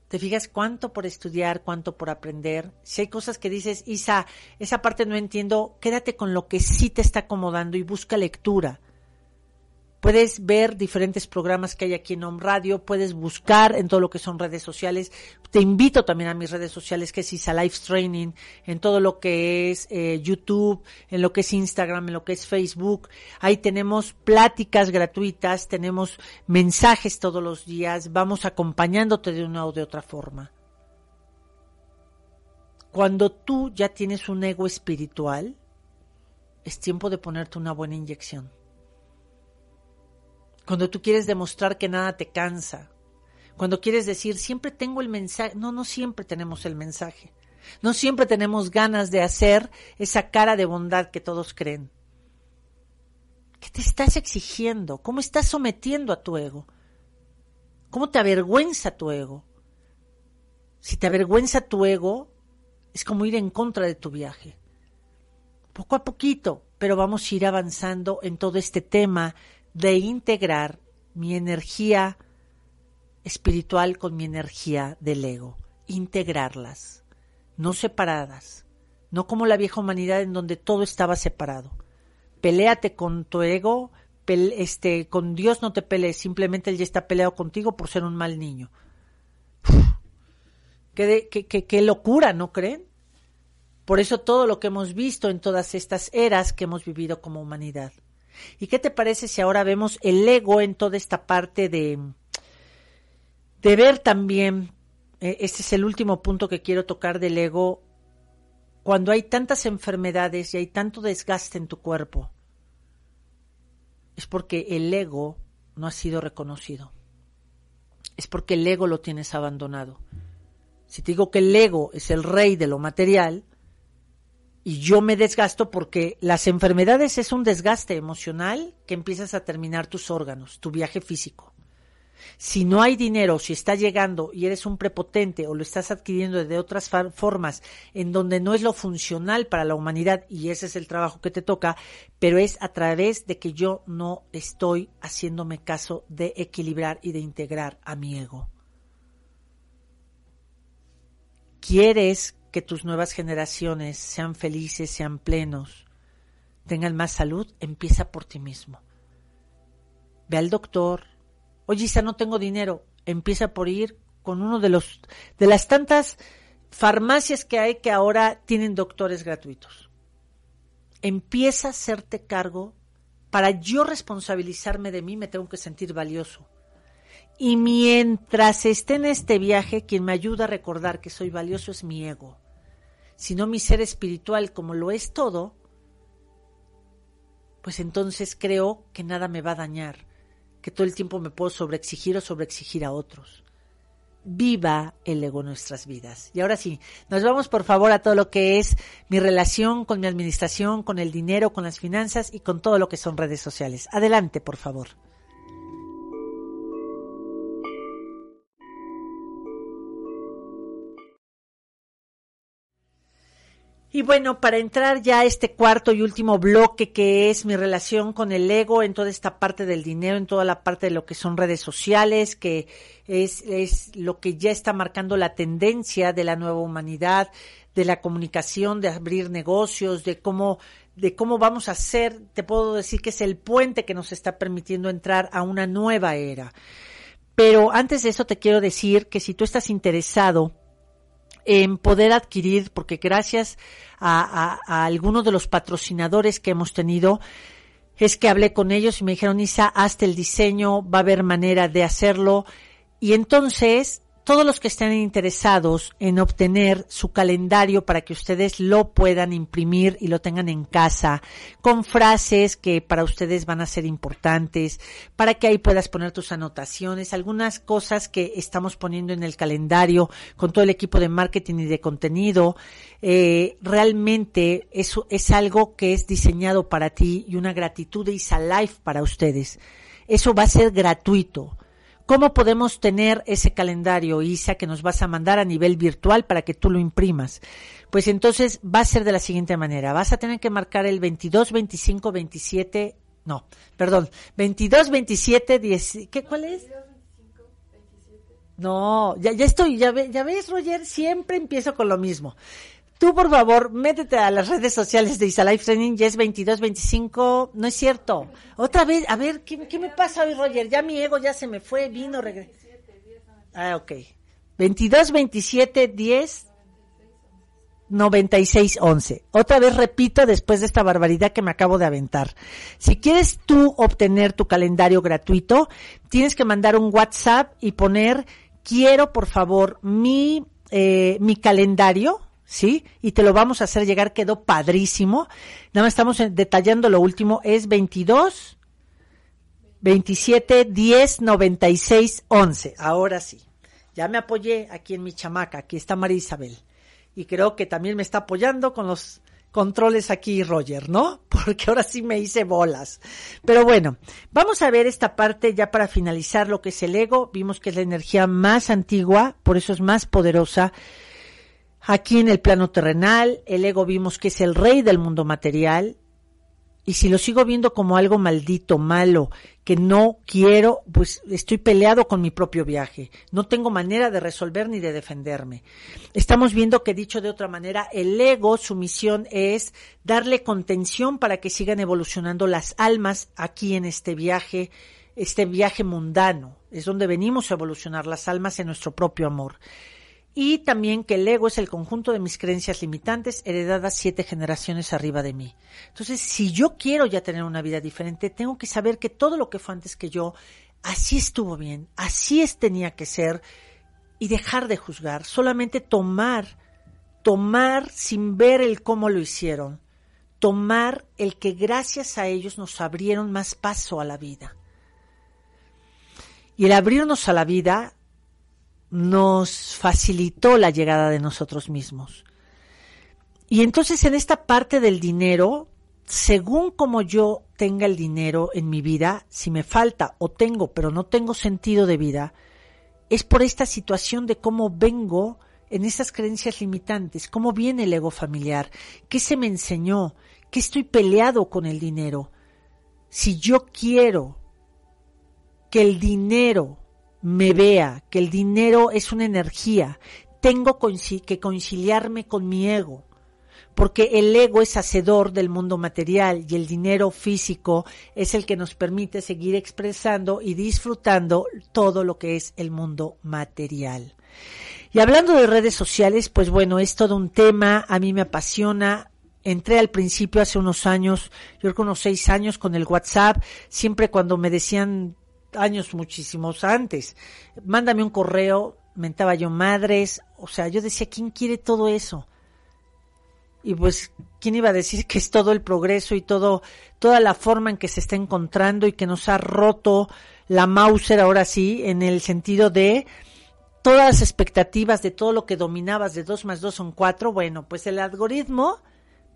¿Te fijas cuánto por estudiar, cuánto por aprender? Si hay cosas que dices, Isa, esa parte no entiendo, quédate con lo que sí te está acomodando y busca lectura. Puedes ver diferentes programas que hay aquí en Home Radio, puedes buscar en todo lo que son redes sociales. Te invito también a mis redes sociales, que es Isa Live Training, en todo lo que es eh, YouTube, en lo que es Instagram, en lo que es Facebook. Ahí tenemos pláticas gratuitas, tenemos mensajes todos los días, vamos acompañándote de una o de otra forma. Cuando tú ya tienes un ego espiritual, es tiempo de ponerte una buena inyección cuando tú quieres demostrar que nada te cansa, cuando quieres decir, siempre tengo el mensaje, no, no siempre tenemos el mensaje, no siempre tenemos ganas de hacer esa cara de bondad que todos creen. ¿Qué te estás exigiendo? ¿Cómo estás sometiendo a tu ego? ¿Cómo te avergüenza tu ego? Si te avergüenza tu ego, es como ir en contra de tu viaje. Poco a poquito, pero vamos a ir avanzando en todo este tema de integrar mi energía espiritual con mi energía del ego, integrarlas, no separadas, no como la vieja humanidad en donde todo estaba separado. Peléate con tu ego, este, con Dios no te pelees, simplemente Él ya está peleado contigo por ser un mal niño. qué, locura, ¿no creen? Por eso todo lo que hemos visto en todas estas eras que hemos vivido como humanidad. ¿Y qué te parece si ahora vemos el ego en toda esta parte de, de ver también, eh, este es el último punto que quiero tocar del ego, cuando hay tantas enfermedades y hay tanto desgaste en tu cuerpo, es porque el ego no ha sido reconocido. Es porque el ego lo tienes abandonado. Si te digo que el ego es el rey de lo material, y yo me desgasto porque las enfermedades es un desgaste emocional que empiezas a terminar tus órganos, tu viaje físico. Si no hay dinero, si está llegando y eres un prepotente o lo estás adquiriendo de otras formas en donde no es lo funcional para la humanidad y ese es el trabajo que te toca, pero es a través de que yo no estoy haciéndome caso de equilibrar y de integrar a mi ego. ¿Quieres que tus nuevas generaciones sean felices, sean plenos, tengan más salud, empieza por ti mismo. Ve al doctor. Oye, Isa, no tengo dinero. Empieza por ir con uno de los de las tantas farmacias que hay que ahora tienen doctores gratuitos. Empieza a hacerte cargo para yo responsabilizarme de mí, me tengo que sentir valioso. Y mientras esté en este viaje, quien me ayuda a recordar que soy valioso es mi ego, sino mi ser espiritual como lo es todo, pues entonces creo que nada me va a dañar, que todo el tiempo me puedo sobreexigir o sobreexigir a otros. Viva el ego en nuestras vidas. Y ahora sí, nos vamos por favor a todo lo que es mi relación con mi administración, con el dinero, con las finanzas y con todo lo que son redes sociales. Adelante, por favor. Y bueno, para entrar ya a este cuarto y último bloque que es mi relación con el ego en toda esta parte del dinero, en toda la parte de lo que son redes sociales, que es, es lo que ya está marcando la tendencia de la nueva humanidad, de la comunicación, de abrir negocios, de cómo, de cómo vamos a hacer, te puedo decir que es el puente que nos está permitiendo entrar a una nueva era. Pero antes de eso te quiero decir que si tú estás interesado en poder adquirir, porque gracias a, a, algunos de los patrocinadores que hemos tenido, es que hablé con ellos y me dijeron, Isa, hasta el diseño, va a haber manera de hacerlo. Y entonces todos los que estén interesados en obtener su calendario para que ustedes lo puedan imprimir y lo tengan en casa, con frases que para ustedes van a ser importantes, para que ahí puedas poner tus anotaciones, algunas cosas que estamos poniendo en el calendario con todo el equipo de marketing y de contenido. Eh, realmente eso es algo que es diseñado para ti y una gratitud de Isa Life para ustedes. Eso va a ser gratuito ¿Cómo podemos tener ese calendario, Isa, que nos vas a mandar a nivel virtual para que tú lo imprimas? Pues entonces va a ser de la siguiente manera. Vas a tener que marcar el 22, 25, 27, no, perdón, 22, 27, 10, ¿qué, cuál es? No, ya, ya estoy, ya, ya ves, Roger, siempre empiezo con lo mismo. Tú, por favor, métete a las redes sociales de Isalife Training, ya es 2225, no es cierto. Otra vez, a ver, ¿qué, ¿qué, me pasa hoy, Roger? Ya mi ego ya se me fue, vino, regresó. Ah, ok. 2227 10 96 11. Otra vez repito después de esta barbaridad que me acabo de aventar. Si quieres tú obtener tu calendario gratuito, tienes que mandar un WhatsApp y poner quiero por favor mi eh, mi calendario ¿sí? Y te lo vamos a hacer llegar, quedó padrísimo. Nada más estamos detallando lo último, es 22 27 10 96 11. Ahora sí. Ya me apoyé aquí en mi chamaca, aquí está María Isabel. Y creo que también me está apoyando con los controles aquí Roger, ¿no? (laughs) Porque ahora sí me hice bolas. Pero bueno, vamos a ver esta parte ya para finalizar lo que es el ego. Vimos que es la energía más antigua, por eso es más poderosa Aquí en el plano terrenal, el ego vimos que es el rey del mundo material, y si lo sigo viendo como algo maldito, malo, que no quiero, pues estoy peleado con mi propio viaje. No tengo manera de resolver ni de defenderme. Estamos viendo que dicho de otra manera, el ego, su misión es darle contención para que sigan evolucionando las almas aquí en este viaje, este viaje mundano. Es donde venimos a evolucionar las almas en nuestro propio amor y también que el ego es el conjunto de mis creencias limitantes heredadas siete generaciones arriba de mí. Entonces, si yo quiero ya tener una vida diferente, tengo que saber que todo lo que fue antes que yo, así estuvo bien, así es tenía que ser y dejar de juzgar, solamente tomar, tomar sin ver el cómo lo hicieron, tomar el que gracias a ellos nos abrieron más paso a la vida. Y el abrirnos a la vida nos facilitó la llegada de nosotros mismos. Y entonces en esta parte del dinero, según como yo tenga el dinero en mi vida, si me falta o tengo, pero no tengo sentido de vida, es por esta situación de cómo vengo en esas creencias limitantes, cómo viene el ego familiar, qué se me enseñó, qué estoy peleado con el dinero. Si yo quiero que el dinero me vea que el dinero es una energía, tengo que conciliarme con mi ego, porque el ego es hacedor del mundo material y el dinero físico es el que nos permite seguir expresando y disfrutando todo lo que es el mundo material. Y hablando de redes sociales, pues bueno, es todo un tema, a mí me apasiona, entré al principio hace unos años, yo creo que unos seis años con el WhatsApp, siempre cuando me decían años muchísimos antes. Mándame un correo, mentaba yo madres, o sea, yo decía, ¿quién quiere todo eso? Y pues, ¿quién iba a decir que es todo el progreso y todo, toda la forma en que se está encontrando y que nos ha roto la Mauser ahora sí, en el sentido de todas las expectativas de todo lo que dominabas de dos más dos son cuatro, bueno, pues el algoritmo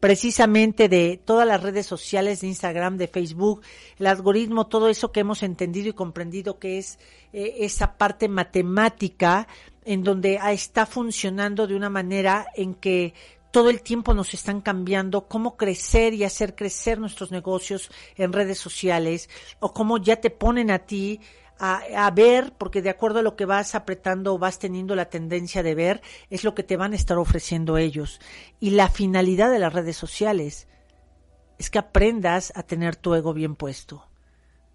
precisamente de todas las redes sociales de Instagram, de Facebook, el algoritmo, todo eso que hemos entendido y comprendido que es eh, esa parte matemática en donde está funcionando de una manera en que todo el tiempo nos están cambiando cómo crecer y hacer crecer nuestros negocios en redes sociales o cómo ya te ponen a ti a, ver, porque de acuerdo a lo que vas apretando o vas teniendo la tendencia de ver, es lo que te van a estar ofreciendo ellos. Y la finalidad de las redes sociales es que aprendas a tener tu ego bien puesto,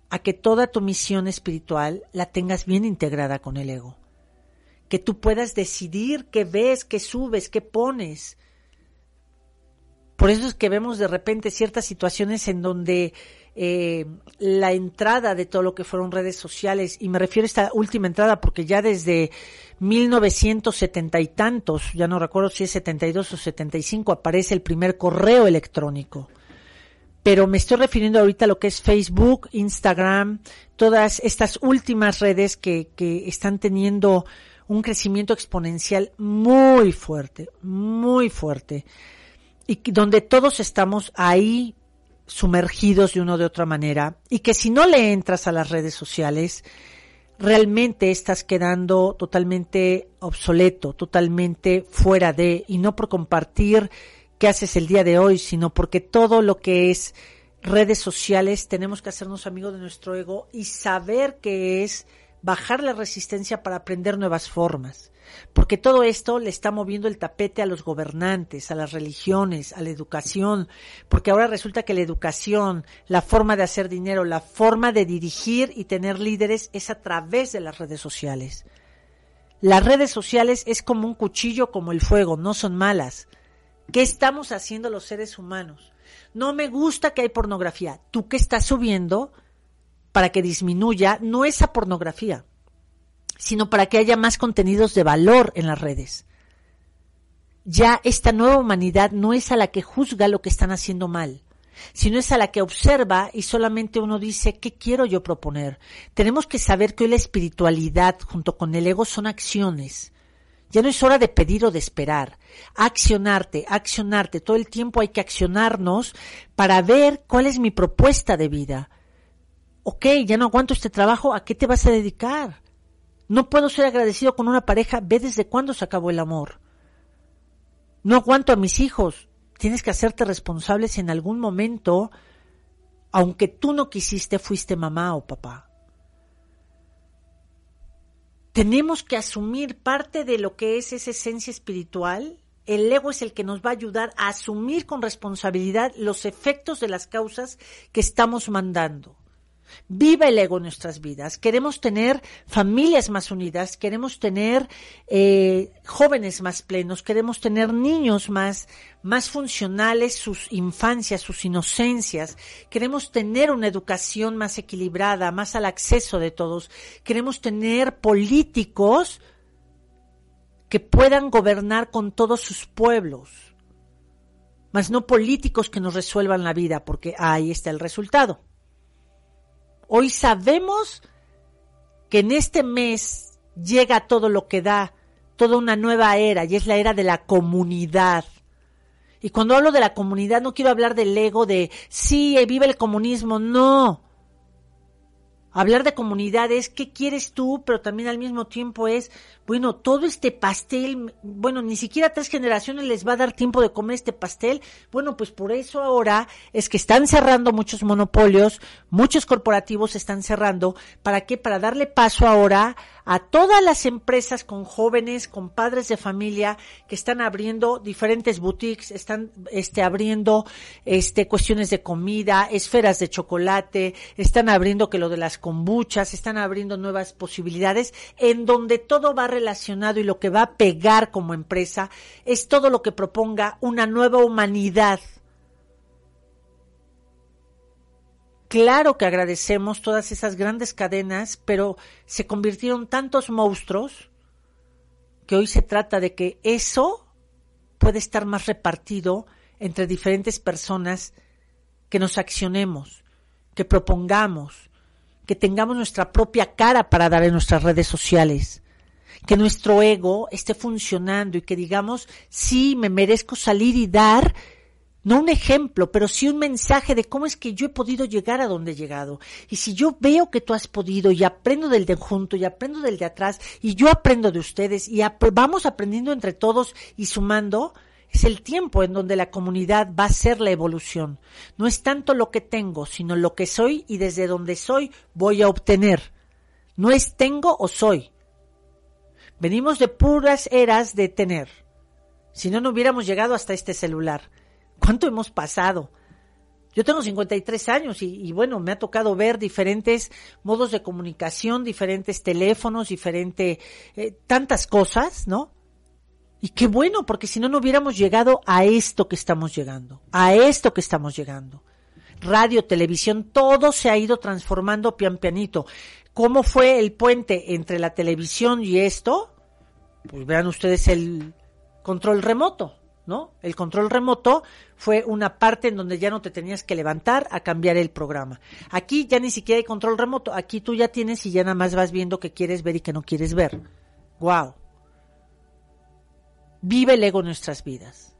a que toda tu misión espiritual la tengas bien integrada con el ego, que tú puedas decidir qué ves, qué subes, qué pones. Por eso es que vemos de repente ciertas situaciones en donde eh, la entrada de todo lo que fueron redes sociales, y me refiero a esta última entrada porque ya desde 1970 y tantos, ya no recuerdo si es 72 o 75, aparece el primer correo electrónico. Pero me estoy refiriendo ahorita a lo que es Facebook, Instagram, todas estas últimas redes que, que están teniendo un crecimiento exponencial muy fuerte, muy fuerte, y donde todos estamos ahí sumergidos de una de otra manera y que si no le entras a las redes sociales, realmente estás quedando totalmente obsoleto, totalmente fuera de, y no por compartir qué haces el día de hoy, sino porque todo lo que es redes sociales tenemos que hacernos amigos de nuestro ego y saber que es bajar la resistencia para aprender nuevas formas porque todo esto le está moviendo el tapete a los gobernantes, a las religiones, a la educación, porque ahora resulta que la educación, la forma de hacer dinero, la forma de dirigir y tener líderes es a través de las redes sociales. Las redes sociales es como un cuchillo como el fuego, no son malas. ¿Qué estamos haciendo los seres humanos? No me gusta que hay pornografía. ¿Tú qué estás subiendo para que disminuya? No esa pornografía sino para que haya más contenidos de valor en las redes. Ya esta nueva humanidad no es a la que juzga lo que están haciendo mal, sino es a la que observa y solamente uno dice, ¿qué quiero yo proponer? Tenemos que saber que hoy la espiritualidad junto con el ego son acciones. Ya no es hora de pedir o de esperar. Accionarte, accionarte. Todo el tiempo hay que accionarnos para ver cuál es mi propuesta de vida. Ok, ya no aguanto este trabajo, ¿a qué te vas a dedicar? No puedo ser agradecido con una pareja, ve desde cuándo se acabó el amor. No aguanto a mis hijos. Tienes que hacerte responsable si en algún momento, aunque tú no quisiste, fuiste mamá o papá. Tenemos que asumir parte de lo que es esa esencia espiritual. El ego es el que nos va a ayudar a asumir con responsabilidad los efectos de las causas que estamos mandando. Viva el ego en nuestras vidas. Queremos tener familias más unidas, queremos tener eh, jóvenes más plenos, queremos tener niños más, más funcionales, sus infancias, sus inocencias. Queremos tener una educación más equilibrada, más al acceso de todos. Queremos tener políticos que puedan gobernar con todos sus pueblos, mas no políticos que nos resuelvan la vida, porque ahí está el resultado. Hoy sabemos que en este mes llega todo lo que da, toda una nueva era, y es la era de la comunidad. Y cuando hablo de la comunidad no quiero hablar del ego de, sí, vive el comunismo, no. Hablar de comunidad es qué quieres tú, pero también al mismo tiempo es, bueno, todo este pastel, bueno, ni siquiera tres generaciones les va a dar tiempo de comer este pastel. Bueno, pues por eso ahora es que están cerrando muchos monopolios, muchos corporativos están cerrando. ¿Para qué? Para darle paso ahora a todas las empresas con jóvenes, con padres de familia que están abriendo diferentes boutiques, están este, abriendo este, cuestiones de comida, esferas de chocolate, están abriendo que lo de las kombuchas, están abriendo nuevas posibilidades en donde todo va relacionado y lo que va a pegar como empresa es todo lo que proponga una nueva humanidad Claro que agradecemos todas esas grandes cadenas, pero se convirtieron tantos monstruos que hoy se trata de que eso puede estar más repartido entre diferentes personas que nos accionemos, que propongamos, que tengamos nuestra propia cara para dar en nuestras redes sociales, que nuestro ego esté funcionando y que digamos, sí, me merezco salir y dar no un ejemplo, pero sí un mensaje de cómo es que yo he podido llegar a donde he llegado. Y si yo veo que tú has podido y aprendo del de junto y aprendo del de atrás y yo aprendo de ustedes y vamos aprendiendo entre todos y sumando, Es el tiempo en donde la comunidad va a ser la evolución. No es tanto lo que tengo, sino lo que soy y desde donde soy voy a obtener. No es tengo o soy. Venimos de puras eras de tener. Si no, no hubiéramos llegado hasta este celular. ¿Cuánto hemos pasado? Yo tengo 53 años y, bueno, me ha tocado ver diferentes modos de comunicación, diferentes teléfonos, diferentes, eh, tantas cosas, ¿no? Y qué bueno, porque si no, no hubiéramos llegado a esto que estamos llegando, a esto que estamos llegando. Radio, televisión, todo se ha ido transformando pian pianito. ¿Cómo fue el puente entre la televisión y esto? Pues vean ustedes el control remoto, ¿no? El control remoto fue una parte en donde ya no te tenías que levantar a cambiar el programa. Aquí ya ni siquiera hay control remoto, aquí tú ya tienes y ya nada más vas viendo que quieres ver y que no quieres ver. Wow. Vive el ego en nuestras vidas.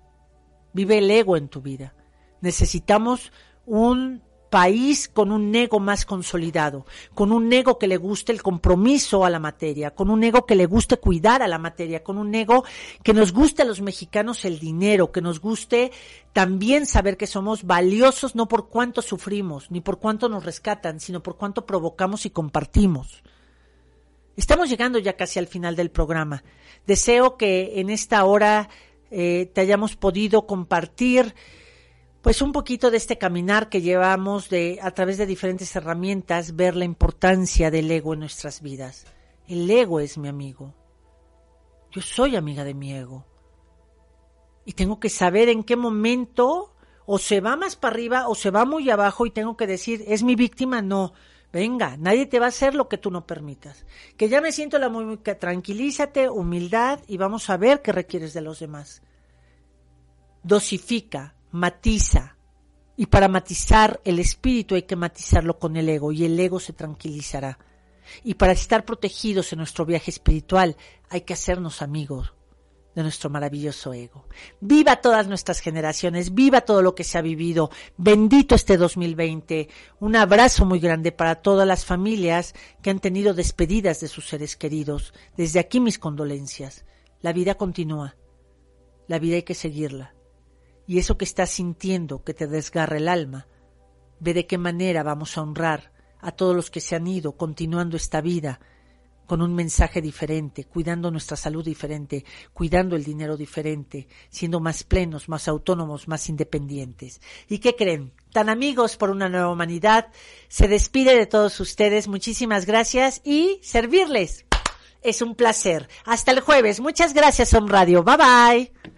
Vive el ego en tu vida. Necesitamos un país con un ego más consolidado, con un ego que le guste el compromiso a la materia, con un ego que le guste cuidar a la materia, con un ego que nos guste a los mexicanos el dinero, que nos guste también saber que somos valiosos no por cuánto sufrimos, ni por cuánto nos rescatan, sino por cuánto provocamos y compartimos. Estamos llegando ya casi al final del programa. Deseo que en esta hora eh, te hayamos podido compartir pues un poquito de este caminar que llevamos de a través de diferentes herramientas, ver la importancia del ego en nuestras vidas. El ego es mi amigo. Yo soy amiga de mi ego. Y tengo que saber en qué momento o se va más para arriba o se va muy abajo y tengo que decir, ¿es mi víctima? No. Venga, nadie te va a hacer lo que tú no permitas. Que ya me siento la muy tranquilízate, humildad y vamos a ver qué requieres de los demás. Dosifica, matiza. Y para matizar el espíritu hay que matizarlo con el ego y el ego se tranquilizará. Y para estar protegidos en nuestro viaje espiritual hay que hacernos amigos de nuestro maravilloso ego. Viva todas nuestras generaciones, viva todo lo que se ha vivido. Bendito este 2020. Un abrazo muy grande para todas las familias que han tenido despedidas de sus seres queridos. Desde aquí mis condolencias. La vida continúa. La vida hay que seguirla. Y eso que estás sintiendo que te desgarra el alma, ve de qué manera vamos a honrar a todos los que se han ido continuando esta vida con un mensaje diferente, cuidando nuestra salud diferente, cuidando el dinero diferente, siendo más plenos, más autónomos, más independientes. ¿Y qué creen? Tan amigos por una nueva humanidad, se despide de todos ustedes. Muchísimas gracias y servirles. Es un placer. Hasta el jueves. Muchas gracias, Om Radio. Bye bye.